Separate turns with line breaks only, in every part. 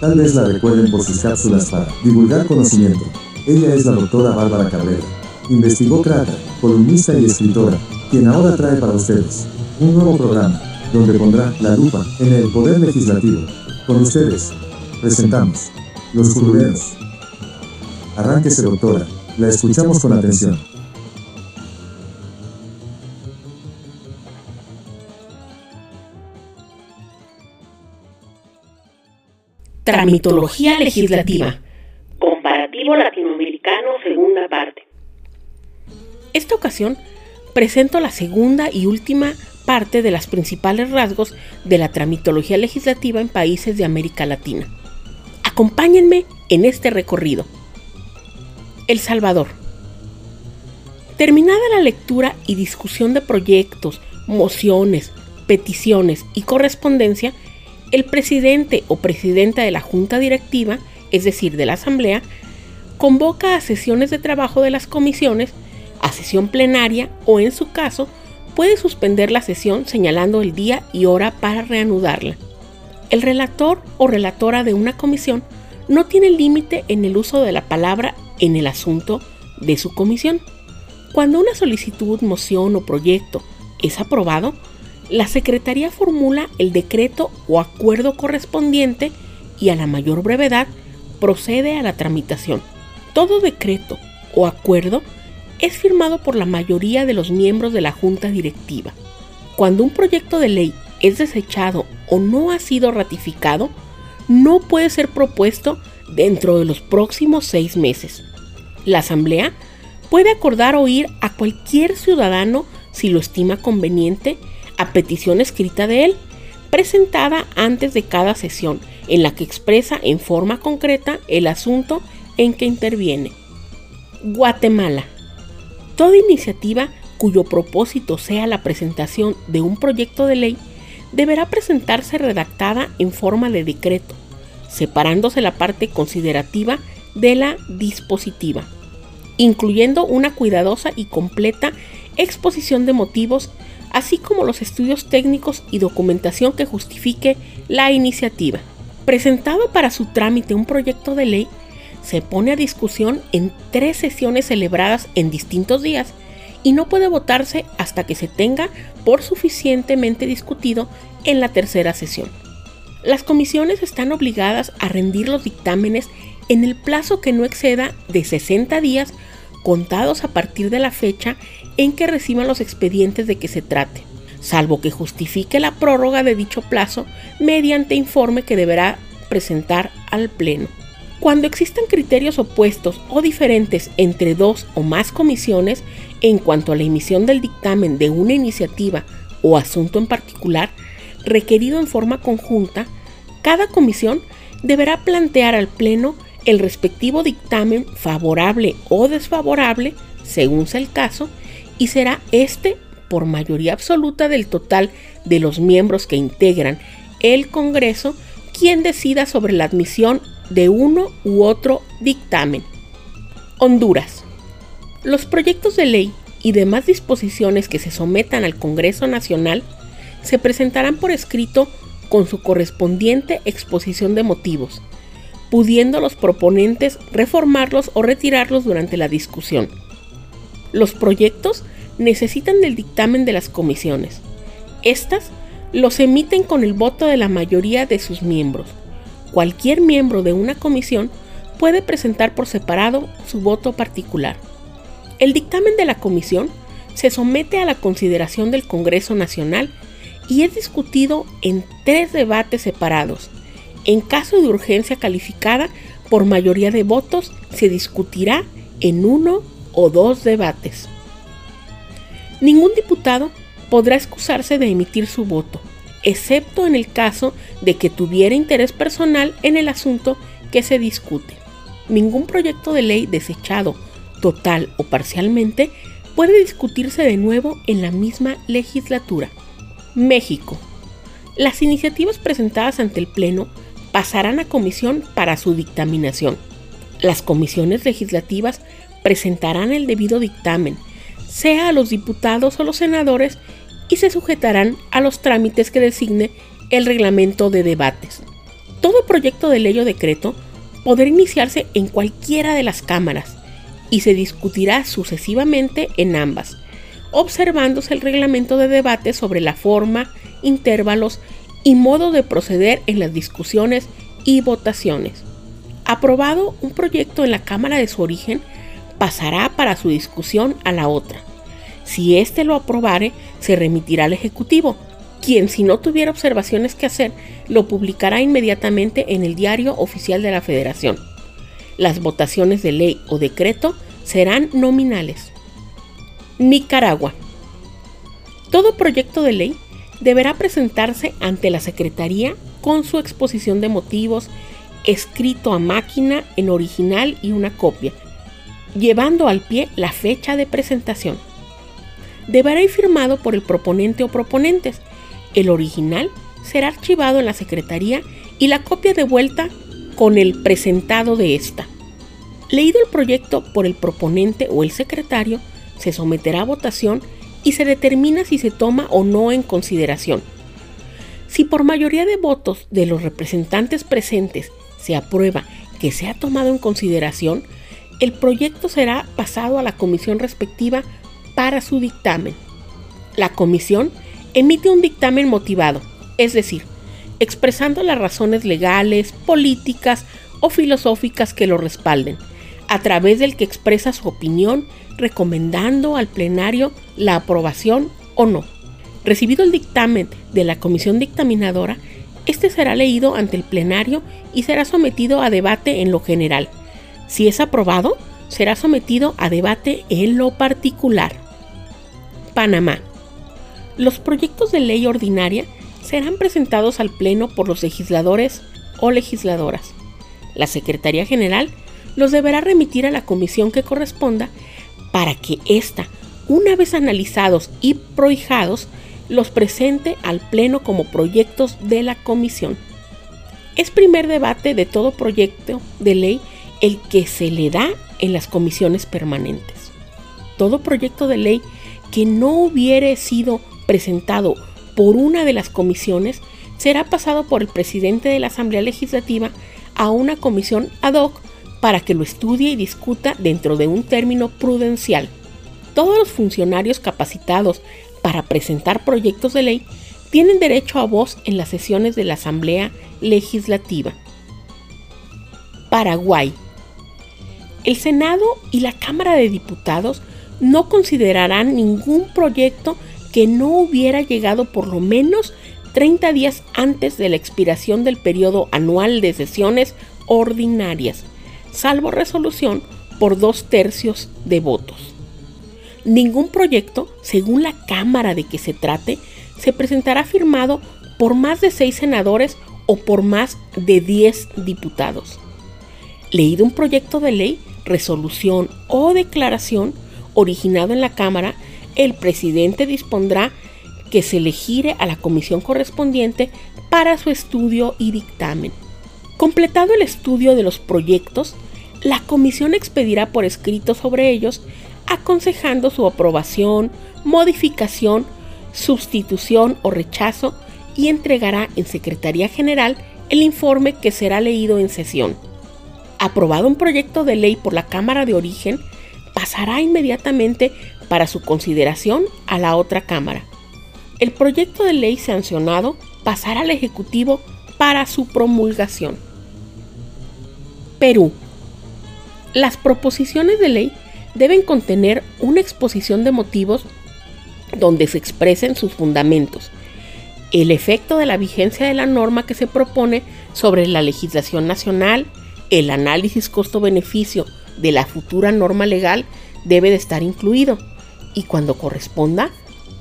Tal vez la recuerden por sus cápsulas para divulgar conocimiento. Ella es la doctora Bárbara Cabrera. Investigó columnista y escritora, quien ahora trae para ustedes un nuevo programa, donde pondrá la lupa en el poder legislativo. Con ustedes, presentamos Los Curuleros. Arránquese, doctora, la escuchamos con atención.
Tramitología legislativa. Comparativo latinoamericano, segunda parte. Esta ocasión presento la segunda y última parte de los principales rasgos de la tramitología legislativa en países de América Latina. Acompáñenme en este recorrido. El Salvador. Terminada la lectura y discusión de proyectos, mociones, peticiones y correspondencia, el presidente o presidenta de la junta directiva, es decir, de la asamblea, convoca a sesiones de trabajo de las comisiones, a sesión plenaria o en su caso puede suspender la sesión señalando el día y hora para reanudarla. El relator o relatora de una comisión no tiene límite en el uso de la palabra en el asunto de su comisión. Cuando una solicitud, moción o proyecto es aprobado, la Secretaría formula el decreto o acuerdo correspondiente y a la mayor brevedad procede a la tramitación. Todo decreto o acuerdo es firmado por la mayoría de los miembros de la Junta Directiva. Cuando un proyecto de ley es desechado o no ha sido ratificado, no puede ser propuesto dentro de los próximos seis meses. La Asamblea puede acordar oír a cualquier ciudadano si lo estima conveniente a petición escrita de él, presentada antes de cada sesión, en la que expresa en forma concreta el asunto en que interviene. Guatemala. Toda iniciativa cuyo propósito sea la presentación de un proyecto de ley deberá presentarse redactada en forma de decreto, separándose la parte considerativa de la dispositiva, incluyendo una cuidadosa y completa exposición de motivos así como los estudios técnicos y documentación que justifique la iniciativa. Presentado para su trámite un proyecto de ley, se pone a discusión en tres sesiones celebradas en distintos días y no puede votarse hasta que se tenga por suficientemente discutido en la tercera sesión. Las comisiones están obligadas a rendir los dictámenes en el plazo que no exceda de 60 días contados a partir de la fecha en que reciban los expedientes de que se trate, salvo que justifique la prórroga de dicho plazo mediante informe que deberá presentar al Pleno. Cuando existan criterios opuestos o diferentes entre dos o más comisiones en cuanto a la emisión del dictamen de una iniciativa o asunto en particular, requerido en forma conjunta, cada comisión deberá plantear al Pleno el respectivo dictamen favorable o desfavorable, según sea el caso, y será este por mayoría absoluta del total de los miembros que integran el Congreso quien decida sobre la admisión de uno u otro dictamen. Honduras. Los proyectos de ley y demás disposiciones que se sometan al Congreso Nacional se presentarán por escrito con su correspondiente exposición de motivos, pudiendo los proponentes reformarlos o retirarlos durante la discusión. Los proyectos necesitan del dictamen de las comisiones. Estas los emiten con el voto de la mayoría de sus miembros. Cualquier miembro de una comisión puede presentar por separado su voto particular. El dictamen de la comisión se somete a la consideración del Congreso Nacional y es discutido en tres debates separados. En caso de urgencia calificada por mayoría de votos, se discutirá en uno o dos debates. Ningún diputado podrá excusarse de emitir su voto, excepto en el caso de que tuviera interés personal en el asunto que se discute. Ningún proyecto de ley desechado, total o parcialmente, puede discutirse de nuevo en la misma legislatura. México. Las iniciativas presentadas ante el Pleno pasarán a comisión para su dictaminación. Las comisiones legislativas presentarán el debido dictamen, sea a los diputados o los senadores, y se sujetarán a los trámites que designe el reglamento de debates. Todo proyecto de ley o decreto podrá iniciarse en cualquiera de las cámaras y se discutirá sucesivamente en ambas, observándose el reglamento de debate sobre la forma, intervalos y modo de proceder en las discusiones y votaciones. Aprobado un proyecto en la Cámara de su origen, pasará para su discusión a la otra. Si éste lo aprobare, se remitirá al Ejecutivo, quien si no tuviera observaciones que hacer, lo publicará inmediatamente en el Diario Oficial de la Federación. Las votaciones de ley o decreto serán nominales. Nicaragua. Todo proyecto de ley deberá presentarse ante la Secretaría con su exposición de motivos, escrito a máquina en original y una copia, llevando al pie la fecha de presentación. Deberá ir firmado por el proponente o proponentes. El original será archivado en la Secretaría y la copia devuelta con el presentado de esta. Leído el proyecto por el proponente o el secretario, se someterá a votación y se determina si se toma o no en consideración. Si por mayoría de votos de los representantes presentes se aprueba que se ha tomado en consideración, el proyecto será pasado a la comisión respectiva para su dictamen. La comisión emite un dictamen motivado, es decir, expresando las razones legales, políticas o filosóficas que lo respalden, a través del que expresa su opinión recomendando al plenario la aprobación o no. Recibido el dictamen de la comisión dictaminadora, este será leído ante el plenario y será sometido a debate en lo general. Si es aprobado, será sometido a debate en lo particular. Panamá. Los proyectos de ley ordinaria serán presentados al Pleno por los legisladores o legisladoras. La Secretaría General los deberá remitir a la comisión que corresponda para que ésta, una vez analizados y prohijados, los presente al Pleno como proyectos de la Comisión. Es primer debate de todo proyecto de ley el que se le da en las comisiones permanentes. Todo proyecto de ley que no hubiere sido presentado por una de las comisiones será pasado por el presidente de la Asamblea Legislativa a una comisión ad hoc para que lo estudie y discuta dentro de un término prudencial. Todos los funcionarios capacitados para presentar proyectos de ley tienen derecho a voz en las sesiones de la Asamblea Legislativa. Paraguay. El Senado y la Cámara de Diputados no considerarán ningún proyecto que no hubiera llegado por lo menos 30 días antes de la expiración del periodo anual de sesiones ordinarias salvo resolución por dos tercios de votos. Ningún proyecto, según la Cámara de que se trate, se presentará firmado por más de seis senadores o por más de diez diputados. Leído un proyecto de ley, resolución o declaración originado en la Cámara, el presidente dispondrá que se elegire a la comisión correspondiente para su estudio y dictamen. Completado el estudio de los proyectos, la comisión expedirá por escrito sobre ellos, aconsejando su aprobación, modificación, sustitución o rechazo y entregará en Secretaría General el informe que será leído en sesión. Aprobado un proyecto de ley por la Cámara de Origen, pasará inmediatamente para su consideración a la otra Cámara. El proyecto de ley sancionado pasará al Ejecutivo para su promulgación. Perú. Las proposiciones de ley deben contener una exposición de motivos donde se expresen sus fundamentos, el efecto de la vigencia de la norma que se propone sobre la legislación nacional, el análisis costo-beneficio de la futura norma legal debe de estar incluido y cuando corresponda,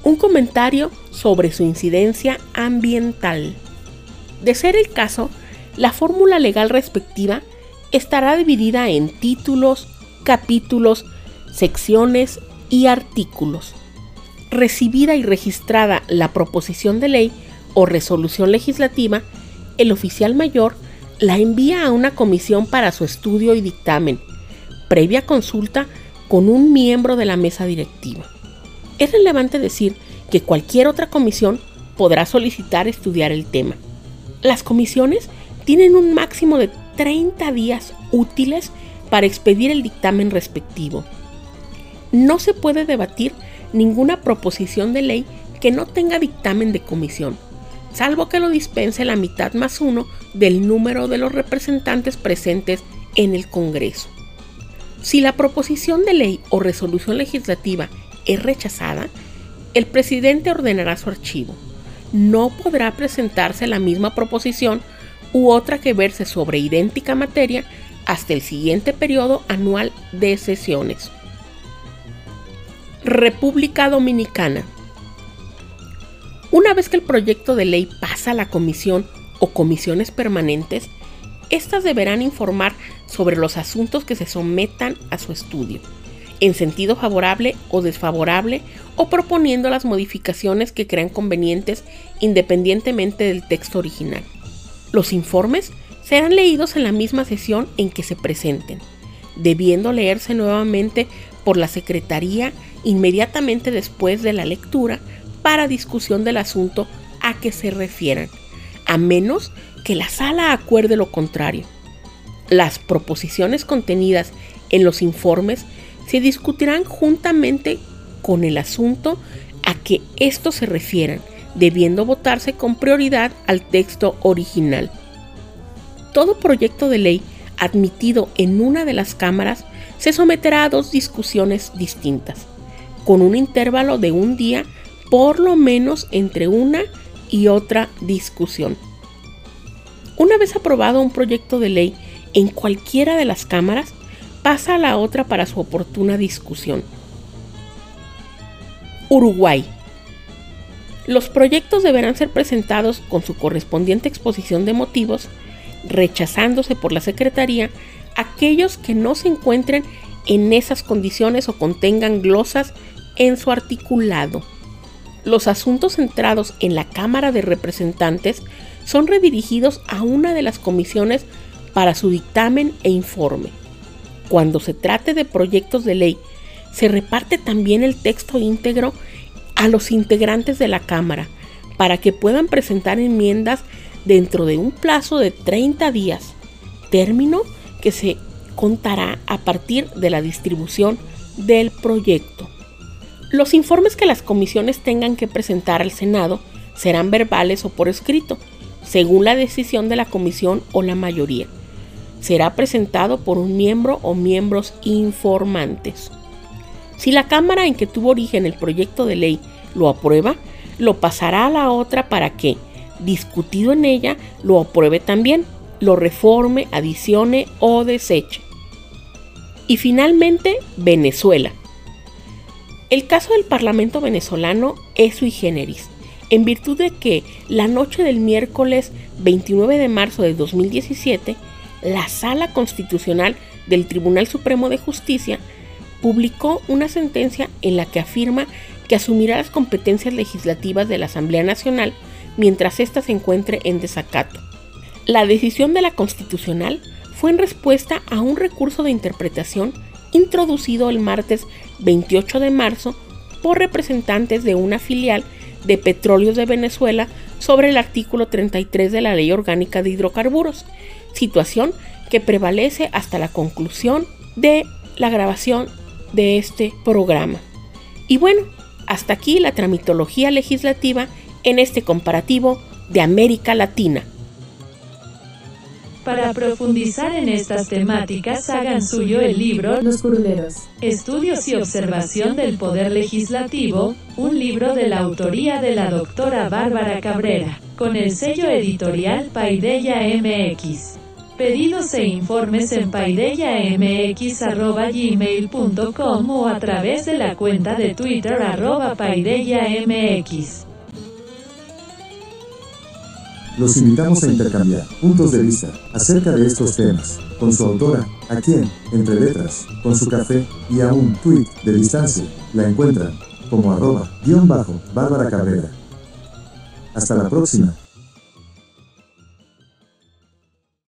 un comentario sobre su incidencia ambiental. De ser el caso, la fórmula legal respectiva estará dividida en títulos, capítulos, secciones y artículos. Recibida y registrada la proposición de ley o resolución legislativa, el oficial mayor la envía a una comisión para su estudio y dictamen, previa consulta con un miembro de la mesa directiva. Es relevante decir que cualquier otra comisión podrá solicitar estudiar el tema. Las comisiones tienen un máximo de 30 días útiles para expedir el dictamen respectivo. No se puede debatir ninguna proposición de ley que no tenga dictamen de comisión, salvo que lo dispense la mitad más uno del número de los representantes presentes en el Congreso. Si la proposición de ley o resolución legislativa es rechazada, el presidente ordenará su archivo. No podrá presentarse la misma proposición u otra que verse sobre idéntica materia hasta el siguiente periodo anual de sesiones. República Dominicana. Una vez que el proyecto de ley pasa a la comisión o comisiones permanentes, éstas deberán informar sobre los asuntos que se sometan a su estudio, en sentido favorable o desfavorable, o proponiendo las modificaciones que crean convenientes independientemente del texto original. Los informes serán leídos en la misma sesión en que se presenten, debiendo leerse nuevamente por la Secretaría inmediatamente después de la lectura para discusión del asunto a que se refieran, a menos que la sala acuerde lo contrario. Las proposiciones contenidas en los informes se discutirán juntamente con el asunto a que estos se refieran, debiendo votarse con prioridad al texto original. Todo proyecto de ley admitido en una de las cámaras se someterá a dos discusiones distintas, con un intervalo de un día por lo menos entre una y otra discusión. Una vez aprobado un proyecto de ley en cualquiera de las cámaras, pasa a la otra para su oportuna discusión. Uruguay. Los proyectos deberán ser presentados con su correspondiente exposición de motivos, rechazándose por la Secretaría aquellos que no se encuentren en esas condiciones o contengan glosas en su articulado. Los asuntos centrados en la Cámara de Representantes son redirigidos a una de las comisiones para su dictamen e informe. Cuando se trate de proyectos de ley, se reparte también el texto íntegro a los integrantes de la Cámara para que puedan presentar enmiendas dentro de un plazo de 30 días, término que se contará a partir de la distribución del proyecto. Los informes que las comisiones tengan que presentar al Senado serán verbales o por escrito, según la decisión de la comisión o la mayoría. Será presentado por un miembro o miembros informantes. Si la Cámara en que tuvo origen el proyecto de ley lo aprueba, lo pasará a la otra para que, discutido en ella, lo apruebe también, lo reforme, adicione o deseche. Y finalmente, Venezuela. El caso del Parlamento venezolano es sui generis, en virtud de que la noche del miércoles 29 de marzo de 2017, la Sala Constitucional del Tribunal Supremo de Justicia publicó una sentencia en la que afirma que asumirá las competencias legislativas de la Asamblea Nacional mientras ésta se encuentre en desacato. La decisión de la Constitucional fue en respuesta a un recurso de interpretación introducido el martes 28 de marzo por representantes de una filial de Petróleos de Venezuela sobre el artículo 33 de la Ley Orgánica de Hidrocarburos, situación que prevalece hasta la conclusión de la grabación de este programa. Y bueno, hasta aquí la tramitología legislativa en este comparativo de América Latina.
Para profundizar en estas temáticas, hagan suyo el libro
Los Curuleros.
Estudios y observación del Poder Legislativo, un libro de la autoría de la doctora Bárbara Cabrera, con el sello editorial Paideya MX. Pedidos e informes en paideyamx.gmail.com o a través de la cuenta de Twitter arroba paideyamx.
Los invitamos a intercambiar puntos de vista acerca de estos temas con su autora, a quien, entre letras, con su café y a un tweet de distancia, la encuentran como arroba guion bajo Bárbara Cabrera. Hasta la próxima.